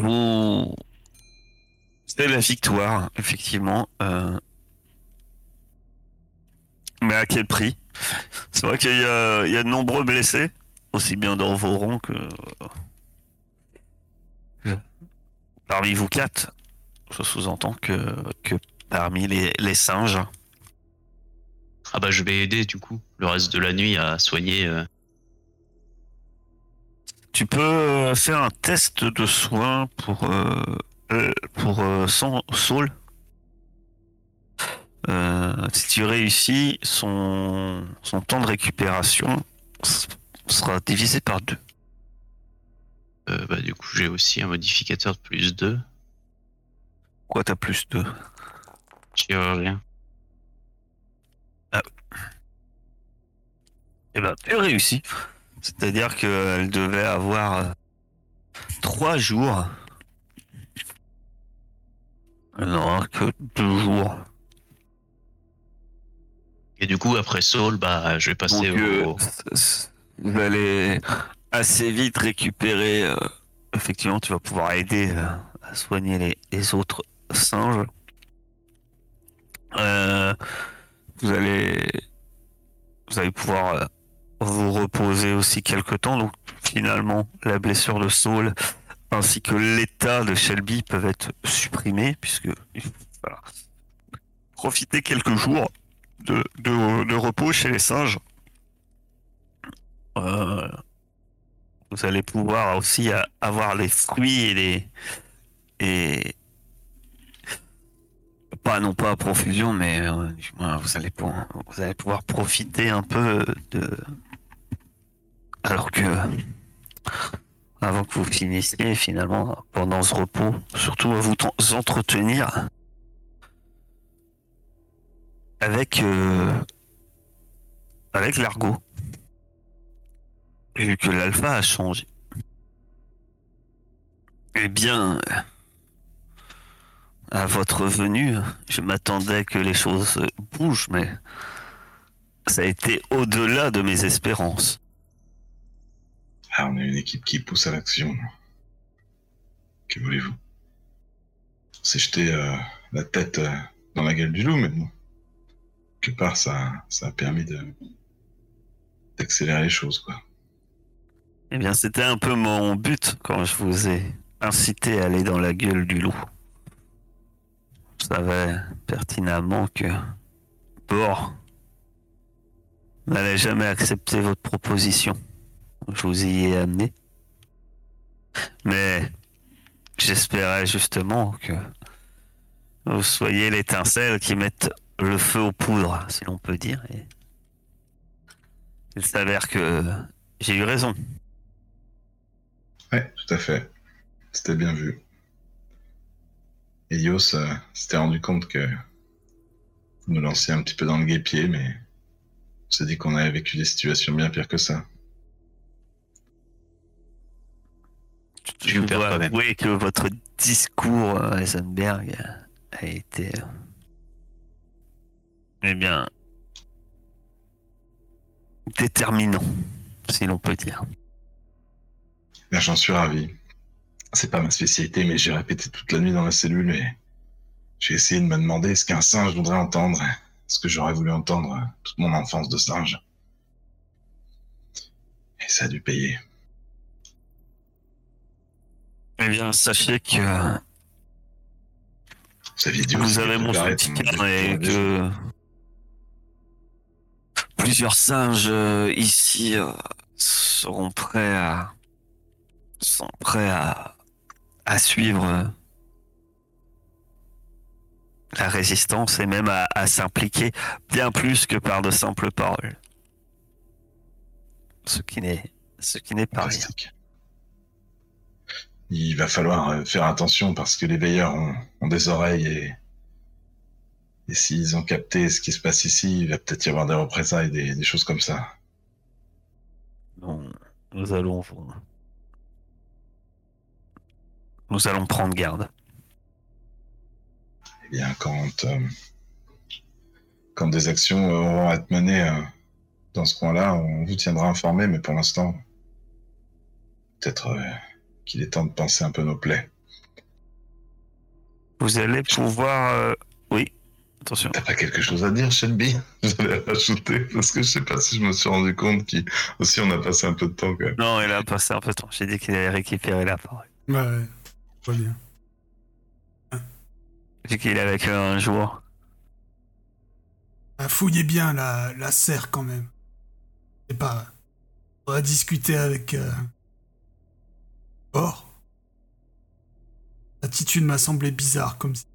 vous. C'est la victoire, effectivement. Euh, Mais à quel prix? C'est vrai qu'il y a, il y a de nombreux blessés, aussi bien dans vos rangs que. Parmi vous quatre, je sous-entends que, que parmi les, les singes. Ah bah je vais aider du coup le reste de la nuit à soigner. euh, Tu peux euh, faire un test de soins pour euh, euh, pour euh, son Saul. Euh, si tu réussis, son son temps de récupération sera divisé par deux. bah du coup j'ai aussi un modificateur de plus 2. Quoi, t'as plus deux? Chirurgien. Eh ben, tu réussis. C'est-à-dire qu'elle devait avoir euh, trois jours. Elle n'aura que deux jours. Et du coup après Saul bah je vais passer Donc, euh, au... vous allez assez vite récupérer. euh, effectivement, tu vas pouvoir aider euh, à soigner les, les autres singes. Euh, vous allez, vous allez pouvoir vous reposer aussi quelque temps. Donc, finalement, la blessure de Saul ainsi que l'état de Shelby peuvent être supprimés puisque voilà. profitez quelques jours de, repos chez les singes. Euh, vous allez pouvoir aussi avoir les fruits et les et pas non pas à profusion mais euh, vous allez pouvoir profiter un peu de alors que avant que vous finissiez finalement pendant ce repos surtout à vous ten- entretenir avec euh, l'argot vu que l'alpha a changé. Eh bien, à votre venue, je m'attendais que les choses bougent, mais ça a été au-delà de mes espérances. Ah, on est une équipe qui pousse à l'action. Que voulez-vous? On s'est jeté euh, la tête euh, dans la gueule du loup, mais bon. Quelque part, ça, ça a permis de d'accélérer les choses, quoi. Eh bien, c'était un peu mon but quand je vous ai incité à aller dans la gueule du loup. Je savais pertinemment que Bor n'allait jamais accepter votre proposition. Je vous y ai amené. Mais j'espérais justement que vous soyez l'étincelle qui mette le feu aux poudres, si l'on peut dire. Il s'avère que j'ai eu raison. Ouais, tout à fait. C'était bien vu. Elios s'était rendu compte que vous nous lanciez un petit peu dans le guépier, mais on s'est dit qu'on avait vécu des situations bien pires que ça. Je dois quand même. avouer que votre discours, euh, Heisenberg, a été. euh, Eh bien. déterminant, si l'on peut dire. J'en suis ravi. C'est pas ma spécialité, mais j'ai répété toute la nuit dans la cellule et j'ai essayé de me demander ce qu'un singe voudrait entendre, ce que j'aurais voulu entendre euh, toute mon enfance de singe. Et ça a dû payer. Eh bien, sachez que Vous dit avez que mon soutien et que plusieurs singes euh, ici euh, seront prêts à sont prêts à à suivre euh, la résistance et même à, à s'impliquer bien plus que par de simples paroles. Ce qui n'est ce qui n'est pas rien. Il va falloir euh, faire attention parce que les veilleurs ont, ont des oreilles et, et s'ils ont capté ce qui se passe ici, il va peut-être y avoir des représailles, des, des choses comme ça. Non, nous allons nous allons prendre garde. Eh bien, quand, euh, quand des actions euh, auront à être menées euh, dans ce coin-là, on vous tiendra informé, mais pour l'instant, peut-être euh, qu'il est temps de penser un peu nos plaies. Vous allez pouvoir. euh, Oui, attention. T'as pas quelque chose à dire, Shelby? J'allais rajouter parce que je sais pas si je me suis rendu compte qu'aussi on a passé un peu de temps quand même. Non, il a passé un peu de temps. J'ai dit qu'il allait récupérer la parole. Ouais, ouais. Très bien. J'ai qu'il est avec un jour. Ah, fouillez bien la, la serre quand même. C'est pas. On va discuter avec. Euh... Or. L'attitude m'a semblé bizarre, comme si.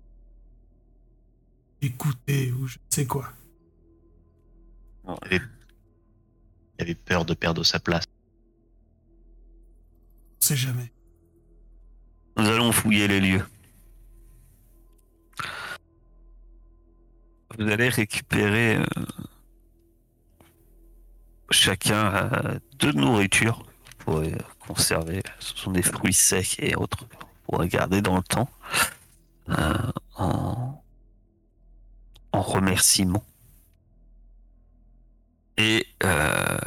Écoutez, ou je ne sais quoi. Il avait, il avait peur de perdre sa place. On sait jamais. Nous allons fouiller les lieux. Vous allez récupérer euh, chacun euh, deux nourritures pour euh, conserver. Ce sont des fruits secs et autres pour garder dans le temps euh, en, en remerciement. Et euh,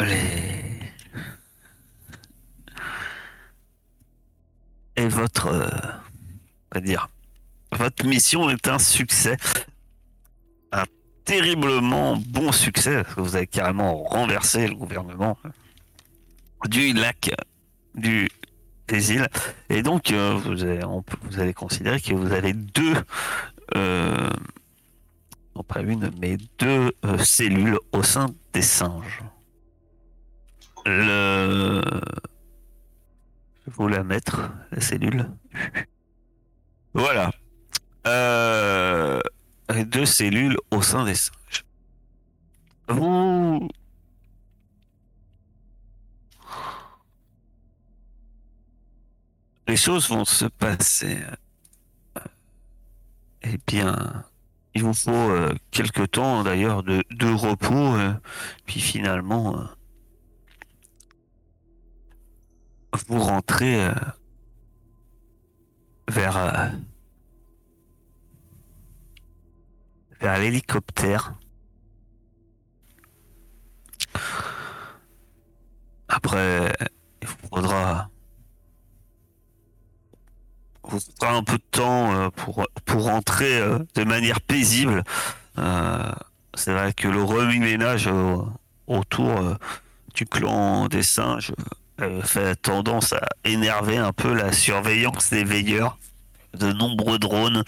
les et votre, euh, votre mission est un succès, un terriblement bon succès, parce que vous avez carrément renversé le gouvernement du lac du des îles, et donc euh, vous, avez, allez considérer que vous avez deux, euh, non pas une, mais deux euh, cellules au sein des singes. Le je vais vous la mettre, la cellule. Voilà. Deux cellules au sein des singes. Vous... Les choses vont se passer. Eh bien, il vous faut euh, quelque temps d'ailleurs de, repos, euh, puis finalement, euh, vous rentrez euh, vers vers l'hélicoptère. Après, il vous faudra vous faudra un peu de temps euh, pour pour rentrer euh, de manière paisible. Euh, C'est vrai que le remue-ménage autour du clan des singes fait tendance à énerver un peu la surveillance des veilleurs. De nombreux drones.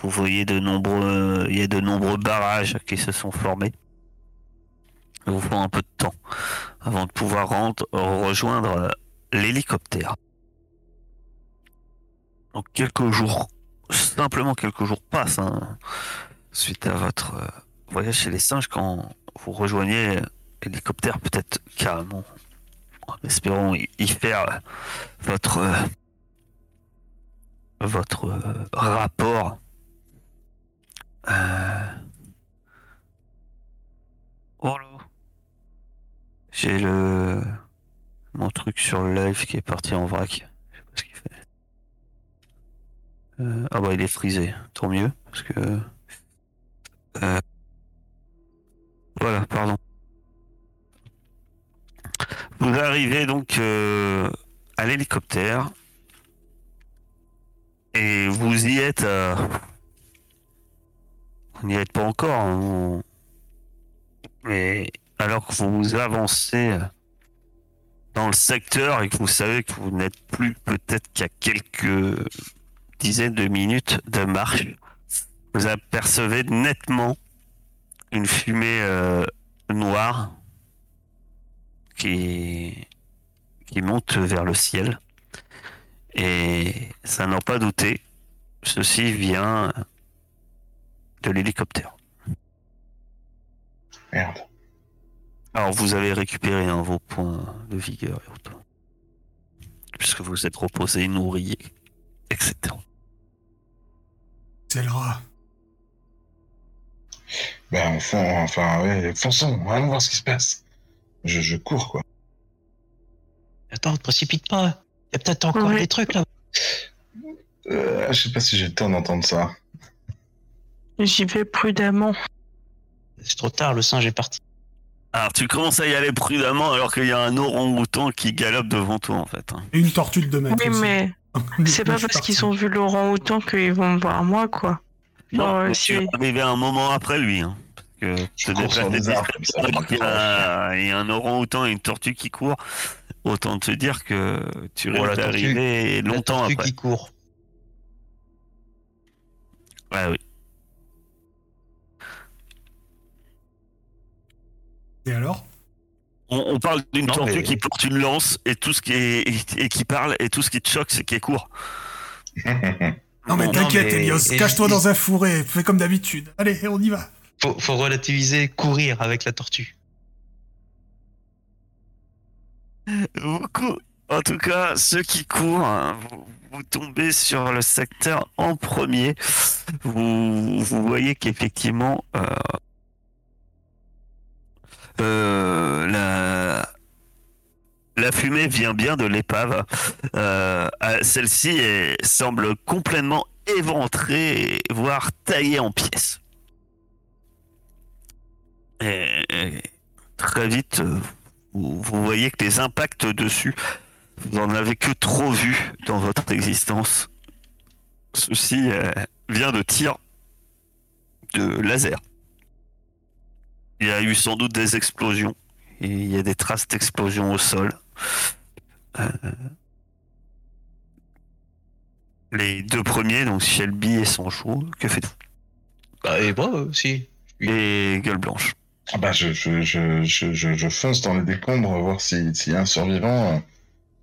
Vous voyez de nombreux, il y a de nombreux barrages qui se sont formés. Il vous faut un peu de temps avant de pouvoir rejoindre l'hélicoptère. Donc quelques jours, simplement quelques jours passent hein, suite à votre euh, voyage chez les singes quand vous rejoignez l'hélicoptère, peut-être carrément en espérant y, faire euh, votre euh, votre rapport. Euh... Oh là. J'ai le mon truc sur le live qui est parti en vrac. Je sais pas ce qu'il fait. Euh, ah bah il est frisé, tant mieux parce que euh, voilà, pardon. Vous arrivez donc euh, à l'hélicoptère et vous y êtes. Vous n'y êtes pas encore, hein, vous- mais alors que vous avancez dans le secteur et que vous savez que vous n'êtes plus peut-être qu'à quelques dizaines de minutes de marche, vous apercevez nettement une fumée euh, noire qui, qui monte vers le ciel. Et ça n'en pas douter, ceci vient de l'hélicoptère. Merde. Alors vous avez récupéré hein, vos points de vigueur et autres. Puisque vous êtes reposé, nourri, etc. C'est le rat. Ben, enfin, enfin, ouais, fonçons, allons voir ce qui se passe. Je, je cours, quoi. Attends, ne te précipite pas. Il y a peut-être encore Ouais. des trucs là. Euh, je sais pas si j'ai le temps d'entendre ça. J'y vais prudemment. C'est trop tard, le singe est parti. Alors tu commences à y aller prudemment alors qu'il y a un orang-outan qui galope devant toi en fait. hein. Et une tortue de 2 mètres. Oui, aussi. mais c'est pas parce qu'ils ont vu Laurent autant qu'ils vont me voir moi, quoi. Non, si- tu vas arriver un moment après lui. Hein, parce que déplacer des il y a, il y a un orang-outan et une tortue qui court. Autant te dire que tu Oh, la risques d'arriver La longtemps tortue après. qui court. Ouais, oui. Et alors? On, on parle d'une tortue mais- qui porte une lance et tout ce qui est et, et qui parle et tout ce qui te choque c'est qu'elle court. Non, mais t'inquiète, mais- Elios, et- cache-toi et- dans un fourré, fais comme d'habitude. Allez, on y va. Faut, faut relativiser, courir avec la tortue. Beaucoup. En tout cas, ceux qui courent, hein, vous, vous tombez sur le secteur en premier. Vous, vous voyez qu'effectivement, euh, la, la fumée vient bien de l'épave. Euh, euh, Celle-ci semble complètement éventrée, voire taillée en pièces. Et, très vite, euh, vous, voyez que les impacts dessus, vous n'en avez que trop vu dans votre existence. Ceci euh, vient de tirs de laser. Il y a eu sans doute des explosions. Et il y a des traces d'explosions au sol. Euh, les deux premiers, donc Shelby et Sancho, que faites-vous? Bah, et moi aussi. Oui. Et Gueule Blanche. Ah bah je, je, je, je, je, je fonce dans les décombres voir si- s'il y a un survivant.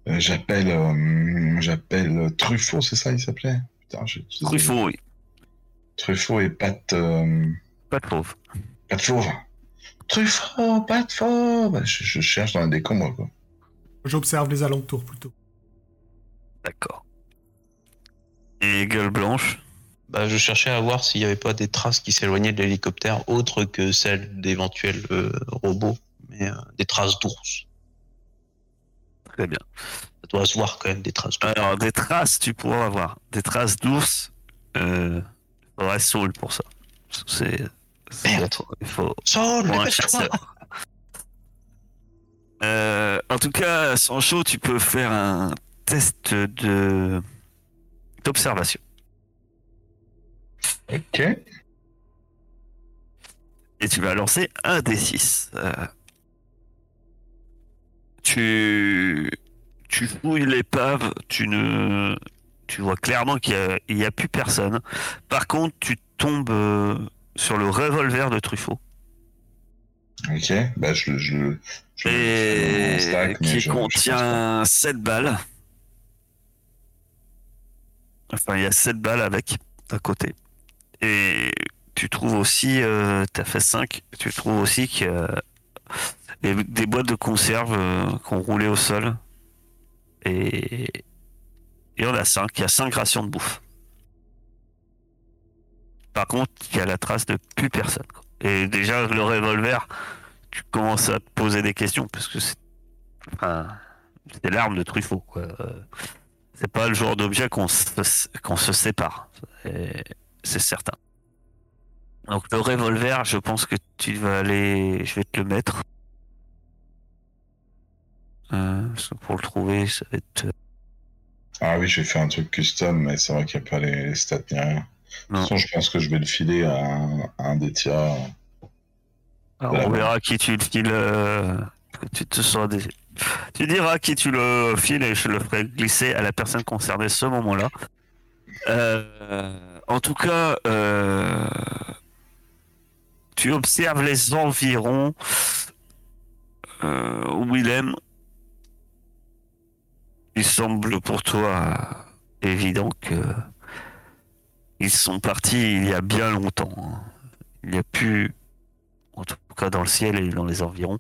Euh, j'appelle euh, j'appelle Truffaut, c'est ça il s'appelait? Putain, je- je- Truffaut, oui. Truffaut et Pat euh, Pas de pauvre. Pat Fauve. Truffaut. Bah, je, je cherche dans les décombres quoi. J'observe les alentours plutôt. D'accord. Et Gueule Blanche Bah, je cherchais à voir s'il n'y avait pas des traces qui s'éloignaient de l'hélicoptère autres que celles d'éventuels euh, robots, mais euh, des traces d'ours. Très bien. Ça doit se voir quand même des traces d'ours. Alors, des traces, tu pourras avoir. Des traces d'ours, euh, il faudrait Saul pour ça. C'est. Merde. Il faut. Dépêche-toi. Euh, en tout cas, Sancho, tu peux faire un test de d'observation. Ok. Et tu vas lancer un D6. Euh, tu, tu fouilles l'épave, tu ne, tu vois clairement qu'il y a, il y a plus personne. Par contre, tu tombes euh, sur le revolver de Truffaut Ok. Bah je je je, je et stack, mais qui je- je contient 7 balles. Enfin, il y a 7 balles avec à côté. Et tu trouves aussi, euh, tu as fait 5, tu trouves aussi y a des, des boîtes de conserve euh, qu'on roulait au sol. Et il y en a 5, il y a 5 rations de bouffe. Par contre, il y a la trace de plus personne. Et déjà, le revolver, tu commences à te poser des questions parce que c'est enfin, l'arme de Truffaut. Euh, C'est pas le genre d'objet qu'on se, sépare. C'est certain. Donc le revolver, je pense que tu vas aller. Je vais te le mettre. Euh, pour le trouver, ça va être. Ah oui, je vais faire un truc custom, mais c'est vrai qu'il n'y a pas les stats ni rien. De toute façon, je pense que je vais le filer à un, à un des tiers. Alors, on verra qui tu le files. euh, tu te seras des... Tu diras qui tu le files et je le ferai glisser à la personne concernée ce moment-là. Euh, en tout cas, euh, tu observes les environs. Euh, Willem, il semble pour toi évident que ils sont partis il y a bien longtemps. hein. Il n'y a plus en tout cas dans le ciel et dans les environs.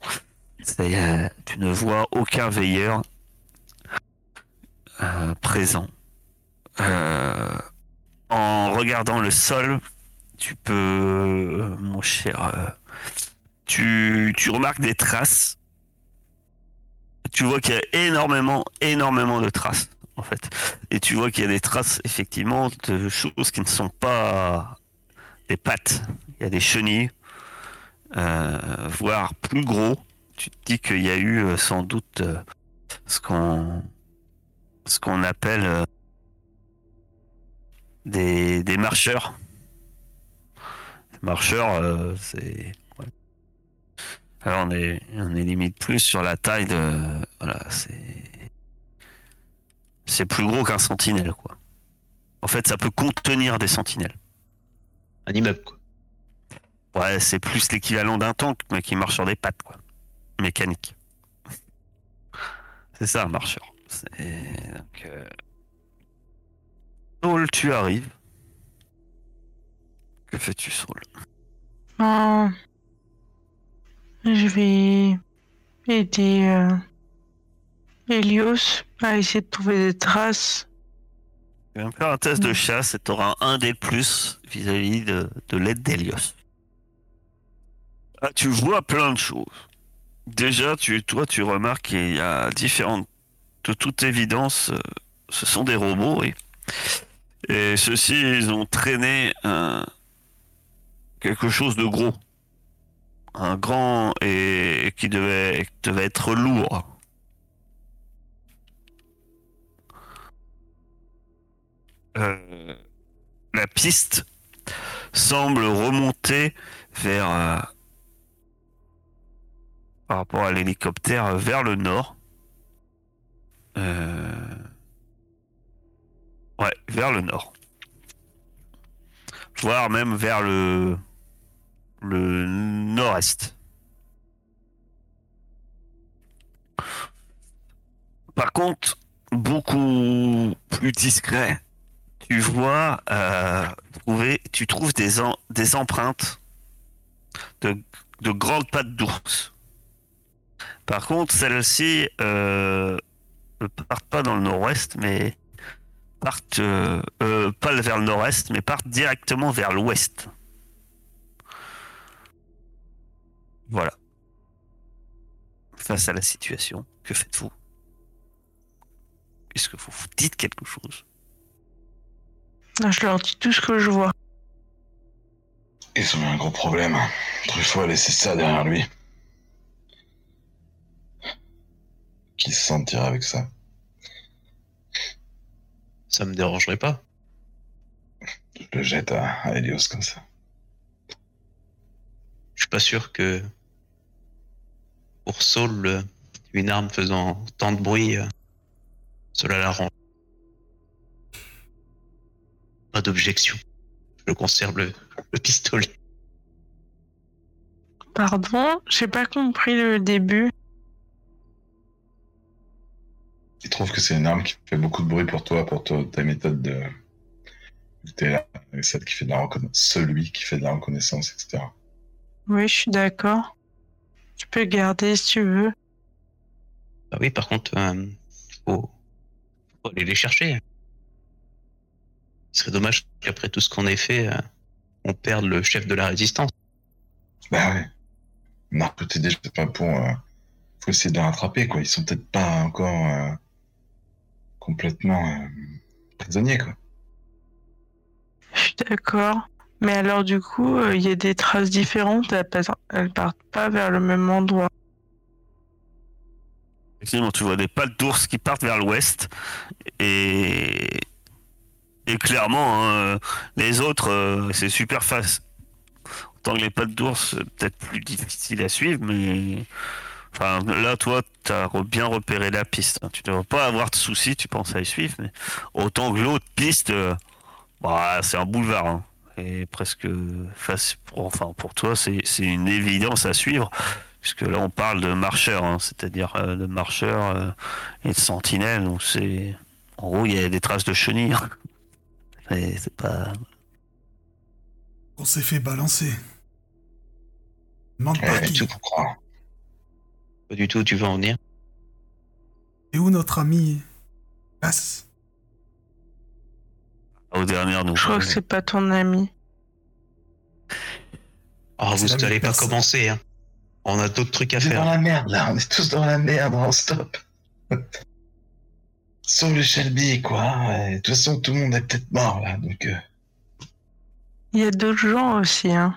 Euh, tu ne vois aucun veilleur euh, présent. Euh, en regardant le sol, tu peux, mon cher, tu, tu remarques des traces. Tu vois qu'il y a énormément, énormément de traces, en fait. Et tu vois qu'il y a des traces, effectivement, de choses qui ne sont pas des pattes. Il y a des chenilles, euh, voire plus gros. Tu te dis qu'il y a eu euh, sans doute euh, ce qu'on ce qu'on appelle des, des marcheurs. Marcheurs, c'est alors on est on est limite plus sur la taille de voilà c'est c'est plus gros qu'un sentinelle quoi. En fait, ça peut contenir des sentinelles. Un immeuble, quoi. Ouais, c'est plus l'équivalent d'un tank, mais qui marche sur des pattes, quoi. Mécanique. C'est ça, un marcheur. C'est- Donc, euh... Saul, tu arrives. Que fais-tu, Saul? Ben, je vais aider euh, Helios à essayer de trouver des traces. Tu vas me faire un test de chasse et tu auras un dé de plus vis-à-vis de, de l'aide d'Elios. Ah, tu vois plein de choses. Déjà, tu, toi, tu remarques qu'il y a différentes. De toute évidence, euh, ce sont des robots et, et ceux-ci, ils ont traîné un, quelque chose de gros. Un grand et qui devait être lourd. Euh, la piste semble remonter vers euh, par rapport à l'hélicoptère euh, vers le nord. Ouais, vers le nord. Voire même vers le le nord-est. Par contre, beaucoup plus discret, tu vois, euh, tu trouves des, em- des empreintes de, de grandes pattes d'ours. Par contre, celles-ci euh, ne partent pas dans le nord-ouest, mais partent euh, pas vers le nord-est, mais partent directement vers l'ouest. Voilà. Face à la situation, que faites-vous? Est-ce que vous vous dites quelque chose? Je leur dis tout ce que je vois. Ils ont eu un gros problème. Truffaut a laissé ça derrière lui. Qui se sentirait avec ça? Ça me dérangerait pas. Je le jette à, à Helios comme ça. Je suis pas sûr que pour Saul, une arme faisant tant de bruit, euh, cela l'arrange. Pas d'objection. Je conserve le, le pistolet. Pardon, j'ai pas compris le début. Il trouve que c'est une arme qui fait beaucoup de bruit pour toi, pour toi, ta méthode de. Là, celle qui fait de la reconnaissance, celui qui fait de la reconnaissance, etc. Oui, je suis d'accord. Tu peux garder si tu veux. Bah oui, par contre, euh, faut, faut aller les chercher. Il serait dommage qu'après tout ce qu'on ait fait, euh, on perde le chef de la résistance. Bah ouais. On a recruté déjà pas pour. euh, faut essayer de les rattraper, quoi. Ils sont peut-être pas encore euh, complètement euh, prisonniers, quoi. Je suis d'accord. Mais alors du coup, euh, il y a des traces différentes. Elles partent pas vers le même endroit. Effectivement, tu vois des pattes d'ours qui partent vers l'ouest et et clairement, hein, les autres, euh, c'est super facile. Autant que les pattes d'ours, c'est peut-être plus difficile à suivre, mais enfin là, toi, t'as re- bien repéré la piste. hein. Tu devrais pas avoir de soucis, tu penses à y suivre, mais autant que l'autre piste, euh, bah, c'est un boulevard. hein. Et presque face, pour, enfin pour toi, c'est une évidence à suivre puisque là on parle de marcheurs, c'est-à-dire euh, de marcheurs et de sentinelles. Donc c'est, en gros, il y a des traces de chenilles. Mais c'est pas. On s'est fait balancer. Demande pas qui. Pas du tout, tu veux en venir? Et où notre ami Cass? Aux dernières Je crois nouvelles. que c'est pas ton ami. Ah, C'est vous n'allez pas commencer, hein. On a d'autres trucs à On est dans faire. la merde, là. On est tous dans la merde, on stop. Sauf le Shelby, quoi. Ouais, De toute façon, tout le monde est peut-être mort, là. Donc, euh, Il y a d'autres gens aussi, hein.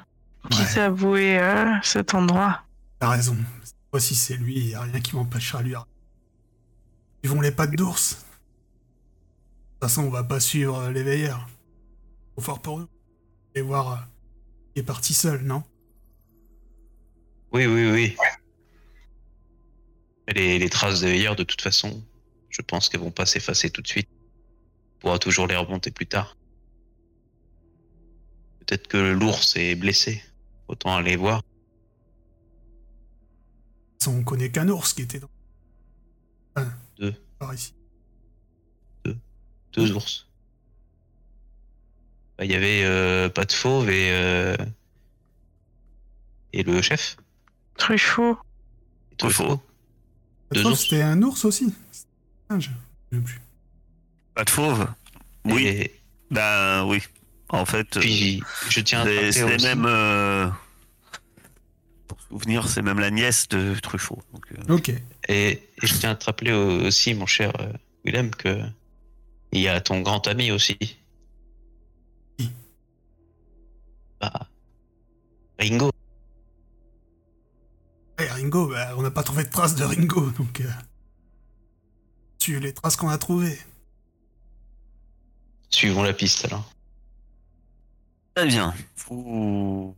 qui Ouais. savouait euh, cet endroit. T'as raison. Cette fois-ci, c'est lui, y a rien qui m'empêchera de lui. Ils vont les pattes d'ours. De toute façon, on va pas suivre euh, les veilleurs. Trop fort pour nous. Et voir euh, qui est parti seul, non? Oui, oui, oui. Et Les, les traces de hier, de toute façon, je pense qu'elles vont pas s'effacer tout de suite. On pourra toujours les remonter plus tard. Peut-être que l'ours est blessé. Autant aller voir. On connaît qu'un ours qui était dans. Enfin, Deux. Par ici. Deux ours. Bah, Il y avait euh, pas de fauve et euh, et le chef. Truffaut. Truffaut. Deux ours. C'était un ours aussi. Je plus. Pas de fauve Oui, Et ben oui. En fait, puis je tiens à c'est rappeler c'est aussi- même. euh, pour souvenir, c'est même la nièce de Truffaut. Donc, euh, Ok. Et, et je tiens à te rappeler aussi, mon cher euh, Willem, que il y a ton grand ami aussi. Qui? Bah, Ringo. Ouais, Ringo, bah, on n'a pas trouvé de traces de Ringo, donc. Tu les traces qu'on a trouvées. Suivons la piste alors. Très bien. Vous,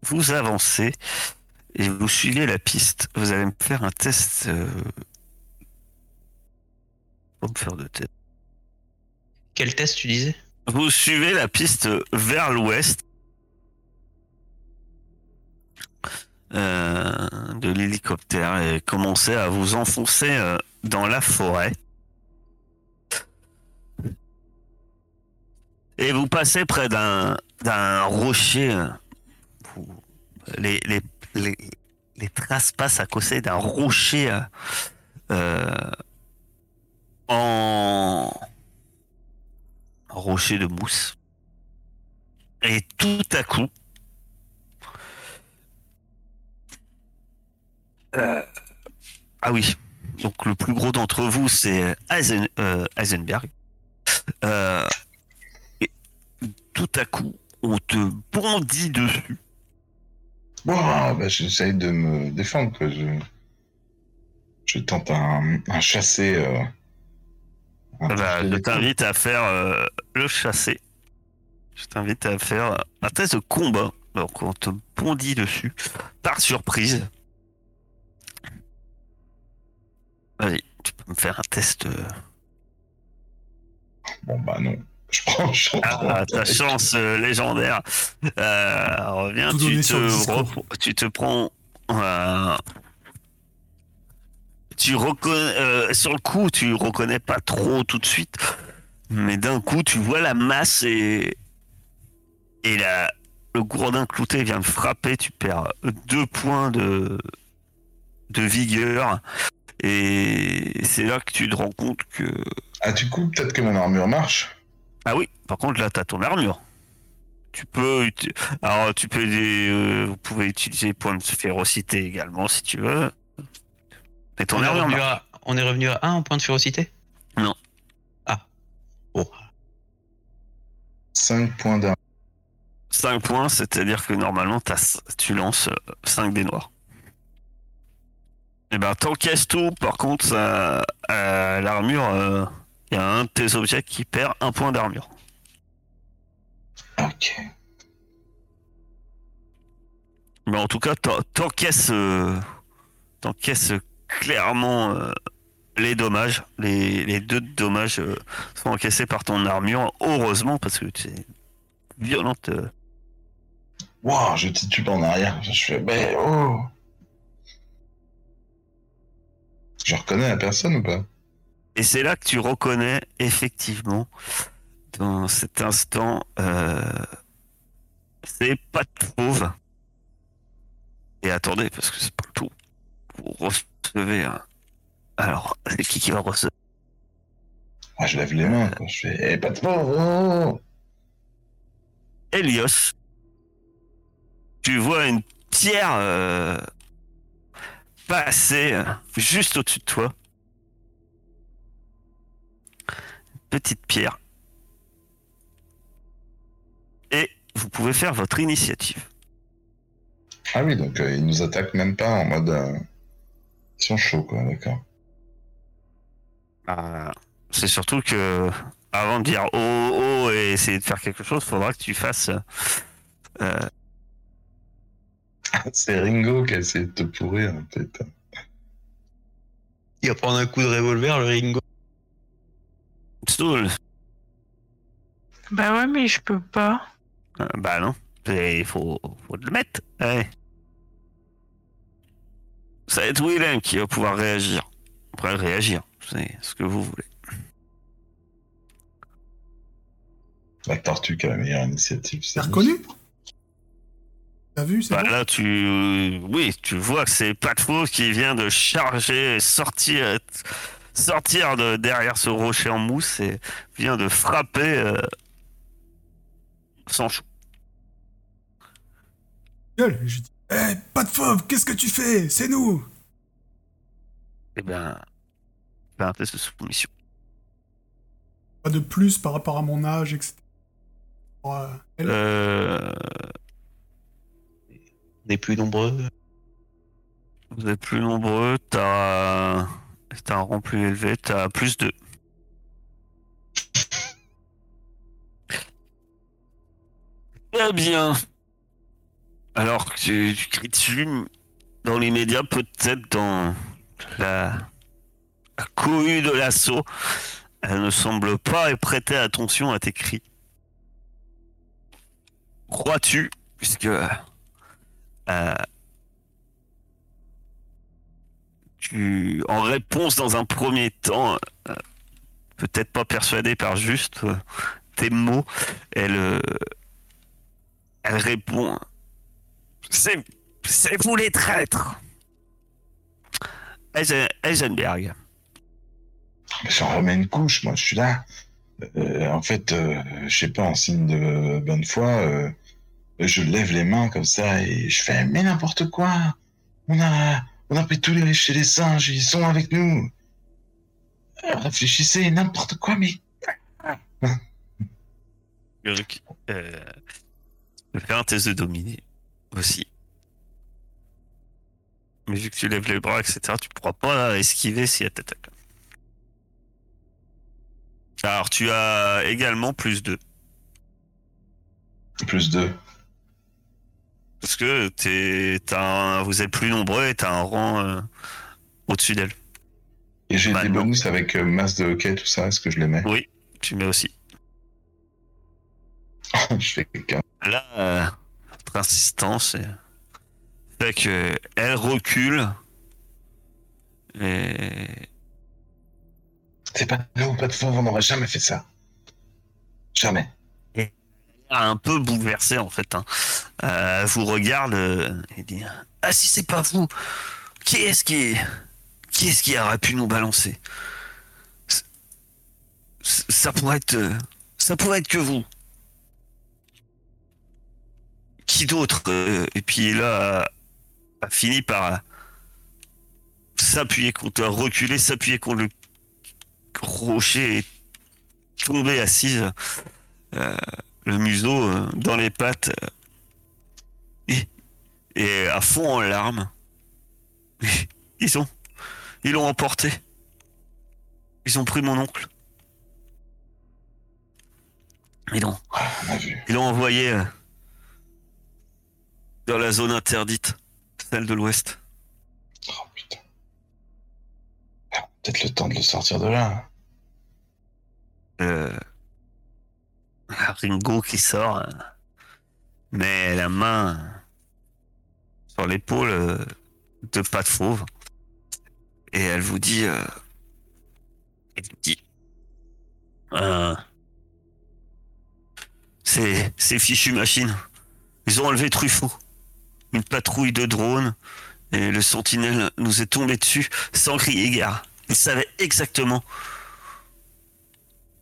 vous avancez et vous suivez la piste. Vous allez me faire un test. Euh... Faut me faire de test. Quel test tu disais? Vous suivez la piste vers l'ouest euh, de l'hélicoptère et commencez à vous enfoncer euh, dans la forêt. Et vous passez près d'un d'un rocher. les, les, les, les traces passent à côté d'un rocher euh, en rocher de mousse. Et tout à coup, euh, ah oui, donc le plus gros d'entre vous, c'est Eisen- euh, Heisenberg. Euh, et tout à coup, on te bondit dessus. Ouah, bah, j'essaye de me défendre, quoi. Je, je tente un, un chassé. euh, un Bah, chassé je t'invite à faire euh, le chassé. Je t'invite à faire un test de combat. Donc on te bondit dessus par surprise. Vas-y, tu peux me faire un test. euh. Bon, bah non. Je prends, je prends Ah, ta chance euh, légendaire. Euh, reviens, tu te, tu te prends. euh, tu reconnais, euh, sur le coup, tu reconnais pas trop tout de suite, mais d'un coup, tu vois la masse et et la, le gourdin clouté vient de frapper. Tu perds deux points de de vigueur et c'est là que tu te rends compte que Ah, du coup, peut-être que mon armure marche. Ah oui, par contre là t'as ton armure. Tu peux alors tu peux euh, vous pouvez utiliser point de férocité également si tu veux. Mais ton on, est armure revenu marche. à, on est revenu à 1 en point de férocité? Non. Ah. Bon. 5 points d'armure. 5 points, c'est-à-dire que normalement t'as- tu lances 5 dés noirs. Et ben t'encaisses tout, par contre ça, euh, l'armure, il y a un de tes objets qui perd un point d'armure. Ok. Mais en tout cas, t'en- t'encaisses, euh, t'encaisses clairement euh, les dommages. Les, les deux dommages euh, sont encaissés par ton armure. Heureusement, parce que c'est violente. euh. Waouh, je titube en arrière. Je fais, mais oh Je reconnais la personne ou pas? Et c'est là que tu reconnais effectivement, dans cet instant, euh, c'est pas de fauve. Et attendez, parce que c'est pas le tout. Vous recevez un. Alors, c'est qui qui va recevoir? Ah, je lève les mains. quoi. Je fais, eh, pas de oh Elios, tu vois une pierre euh, passer euh, juste au-dessus de toi. Petite pierre. Et vous pouvez faire votre initiative. Ah oui, donc euh, ils nous attaquent même pas en mode. euh, Ils sont chauds, quoi, d'accord. Bah, c'est surtout que avant de dire oh oh et essayer de faire quelque chose, faudra que tu fasses. euh, C'est Ringo qui a essayé de te pourrir, en fait. Il va prendre un coup de revolver, le Ringo. Soul. Bah ouais, mais je peux pas. Euh, bah non, il faut, faut le mettre. Ouais. Ça va être Willem qui va pouvoir réagir. Après réagir, c'est ce que vous voulez. La tortue qui a la meilleure initiative. c'est reconnu? T'as vu, c'est Bah, bon là, tu, oui, tu vois que c'est pas de faux qui vient de charger, et sortir, sortir de derrière ce rocher en mousse et vient de frapper euh, sans chou. Gueule, je dis, Eh, pas de fauve, qu'est-ce que tu fais? C'est nous Eh ben, fais un test de soumission. Pas de plus par rapport à mon âge, etc. Euh, On est plus nombreux. vous êtes plus nombreux, t'as, un rang plus élevé, t'as plus de. Bien. Alors que tu, tu cries dessus, dans les médias, peut-être dans la, la cohue de l'assaut, elle ne semble pas prêter attention à tes cris. Crois-tu, puisque euh, tu, en réponse dans un premier temps, euh, peut-être pas persuadé par juste euh, tes mots, elle, répond C'est vous les traîtres Eisen- Eisenberg. Mais J'en remets une couche, moi, je suis là. En fait, euh, je sais pas, en signe de bonne foi, je lève les mains comme ça et je fais mais n'importe quoi. On a, on a pris tous les riches chez les singes, ils sont avec nous. Réfléchissez, n'importe quoi, mais euh, tu peux faire un test de dominer aussi. Mais vu que tu lèves les bras, etc., tu pourras pas esquiver si elle t'attaque. Alors, tu as également plus 2. plus deux. Parce que t'es, un- vous êtes plus nombreux et t'as un rang euh, au-dessus d'elle. Et j'ai Bah, des bonus avec euh, masse de hockey, tout ça, est-ce que je les mets? Oui, tu mets aussi. Je fais quelqu'un. Là, euh, votre insistance euh, fait que elle recule. Et C'est pas de nous, pas de fauve, on n'aurait jamais fait ça. Jamais. Un peu bouleversé en fait. Hein. Euh, vous regarde euh, et dit Ah si c'est pas vous, qui est-ce qui qui est-ce qui aurait pu nous balancer? Ça pourrait être euh, ça pourrait être que vous. Qui d'autre euh, Et puis là, a, fini par s'appuyer contre, reculer, s'appuyer contre le rocher et tomber assise. Le museau euh, dans les pattes euh, et, à fond en larmes. Ils ont, ils l'ont emporté. Ils ont pris mon oncle. Ils l'ont, Ah, ils l'ont envoyé euh, dans la zone interdite, celle de l'Ouest. Oh putain. Peut-être le temps de le sortir de là. Euh, Ringo qui sort, euh, met la main sur l'épaule euh, de de Fauve. Et elle vous dit, euh, elle vous dit, euh, ces, ces fichues machines, ils ont enlevé Truffaut, une patrouille de drones, et le sentinelle nous est tombé dessus sans crier gare. Il savait exactement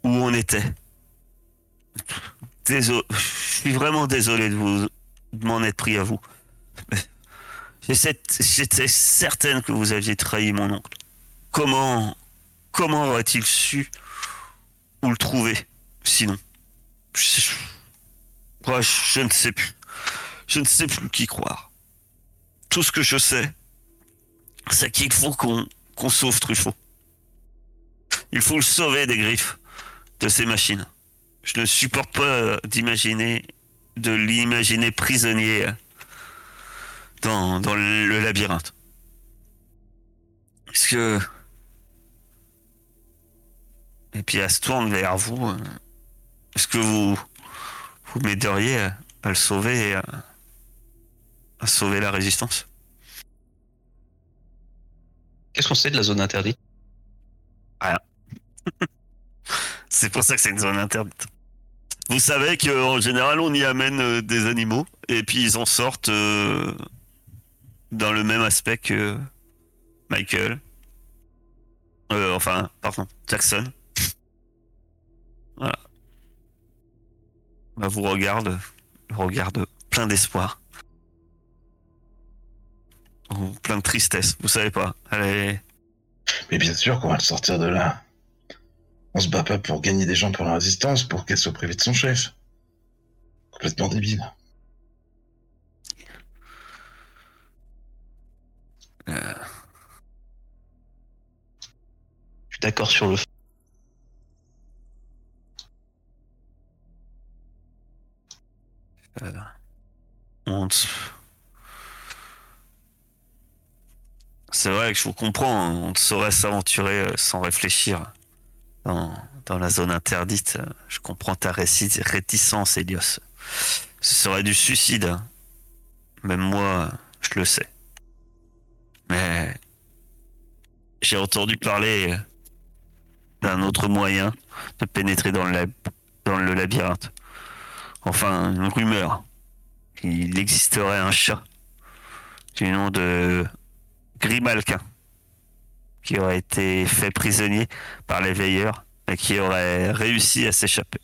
où on était. Désolé, je suis vraiment désolé de vous de m'en être pris à vous. J'étais certaine que vous aviez trahi mon oncle. Comment comment aurait-il su où le trouver sinon? Je, je- ne sais plus. Je ne sais plus qui croire. tout ce que je sais, c'est qu'il faut qu'on sauve Truffaut. Il faut le sauver des griffes de ces machines. Je ne supporte pas d'imaginer, de l'imaginer prisonnier dans, dans le labyrinthe. Est-ce que... Et puis elle se tourne vers vous. euh, Est-ce que vous vous m'aideriez à, à le sauver et à, à sauver la résistance? Qu'est-ce qu'on sait de la zone interdite? C'est pour ça que c'est une zone interdite. Vous savez qu'en général, on y amène euh, des animaux et puis ils en sortent euh, dans le même aspect que Michael. Euh, enfin, pardon, Jackson. Voilà. Bah, vous regarde, regarde plein d'espoir. Ou plein de tristesse, vous savez pas. Est... Mais bien sûr qu'on va le sortir de là. On se bat pas pour gagner des gens pour la résistance, pour qu'elle soit privée de son chef. Complètement débile. Je suis d'accord sur le fait. On C'est vrai que je vous comprends, on ne saurait s'aventurer euh, sans réfléchir dans, la zone interdite. Je comprends ta réticence, Elios. Ce serait du suicide. hein. Même moi, je le sais. Mais j'ai entendu parler d'un autre moyen de pénétrer dans le, dans le labyrinthe. Enfin, une rumeur il existerait un chat du nom de Grimalquin qui aurait été fait prisonnier par les veilleurs et qui aurait réussi à s'échapper.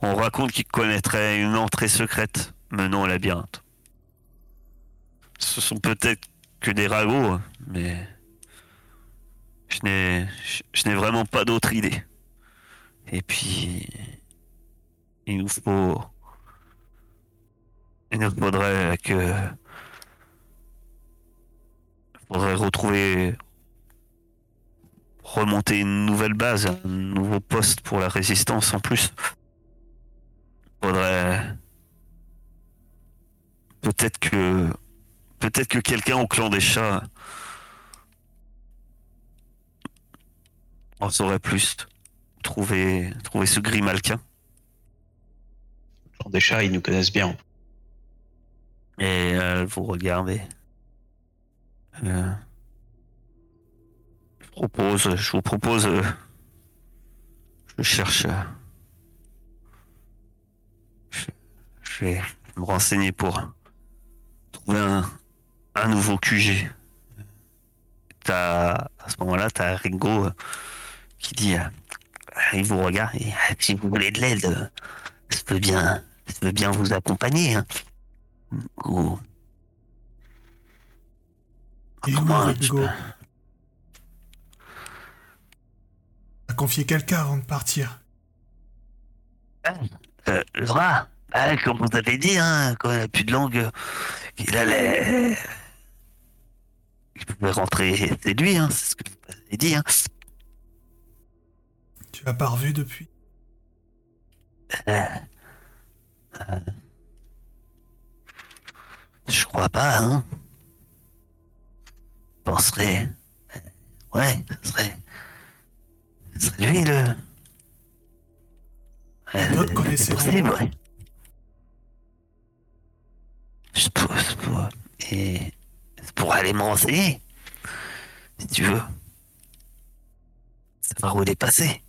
On raconte qu'il connaîtrait une entrée secrète menant au labyrinthe. Ce sont peut-être que des ragots, mais je n'ai je- je n'ai vraiment pas d'autre idée. Et puis il nous faut il nous faudrait que. Faudrait retrouver. remonter une nouvelle base, un nouveau poste pour la résistance en plus. Faudrait. Peut-être que. Peut-être que quelqu'un au clan des chats. en saurait plus. Trouver, trouver ce grimalquin. Genre des chats, ils nous connaissent bien. Et euh, vous regardez. Euh, je propose, je vous propose. euh, je cherche. euh, je, vais me renseigner pour trouver un, nouveau QG. T'as, à ce moment-là, t'as Ringo qui dit. il vous regarde et si vous voulez de l'aide, je peux bien, je peux bien vous accompagner. hein. Ou- Comment Ringo tu- T'as confié quelqu'un avant de partir. Euh, Laura, bah, comme vous avez dit, hein, quand il n'a plus de langue, euh, il allait. Il pouvait rentrer, c'est lui, hein, c'est ce que vous avez dit. Hein. Tu l'as pas revu depuis? Euh, euh, je crois pas, hein. Je penserais. euh, Ouais, ce serait. Ce serait lui le. Euh, possible, ouais. Je pour, je pour- et c'est pour aller me renseigner. Si tu veux. Savoir où il est passé.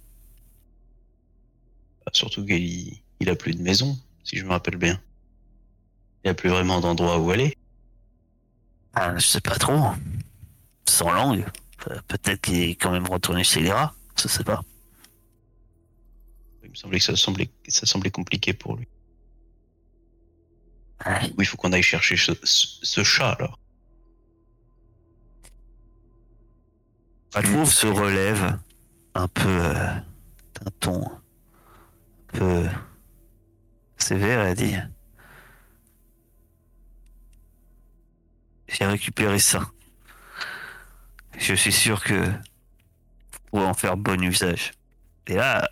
Surtout qu'il il a plus de maison, si je me rappelle bien. Il a plus vraiment d'endroit où aller. Ah, je sais pas trop. Sans langue. Euh, Peut-être qu'il est quand même retourné chez les rats. Je sais pas. Il me semblait que ça semblait, ça semblait compliqué pour lui. Oui, il faut qu'on aille chercher ce, ce- ce chat alors. Alfouve se relève un peu euh, d'un ton un peu sévère et dit j'ai récupéré ça. Je suis sûr que vous pourrez en faire bon usage. Et là,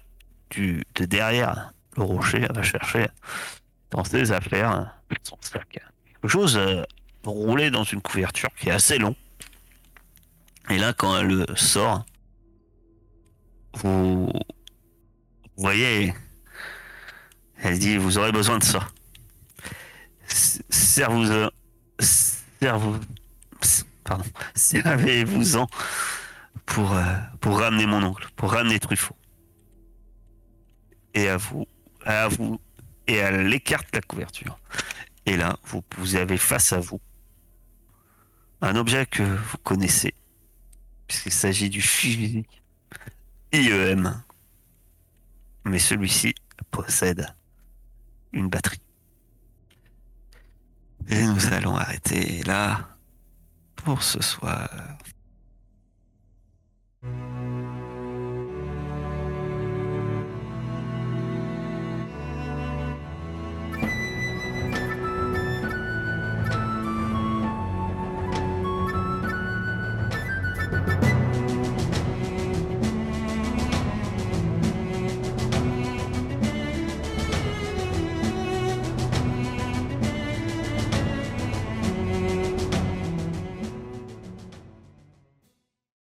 du, de derrière le rocher, va chercher dans ses affaires son sac. Quelque chose euh, roulé dans une couverture qui est assez long. Et là, quand elle le sort, vous, voyez, elle dit, vous aurez besoin de ça. Servez-vous, servez, pardon, servez-vous-en pour, euh, pour ramener mon oncle, pour ramener Truffaut. Et à vous, à vous, et elle écarte la couverture. Et là, vous, vous avez face à vous un objet que vous connaissez, puisqu'il s'agit du fusil IEM. Mais celui-ci possède une batterie. Et nous allons arrêter là pour ce soir.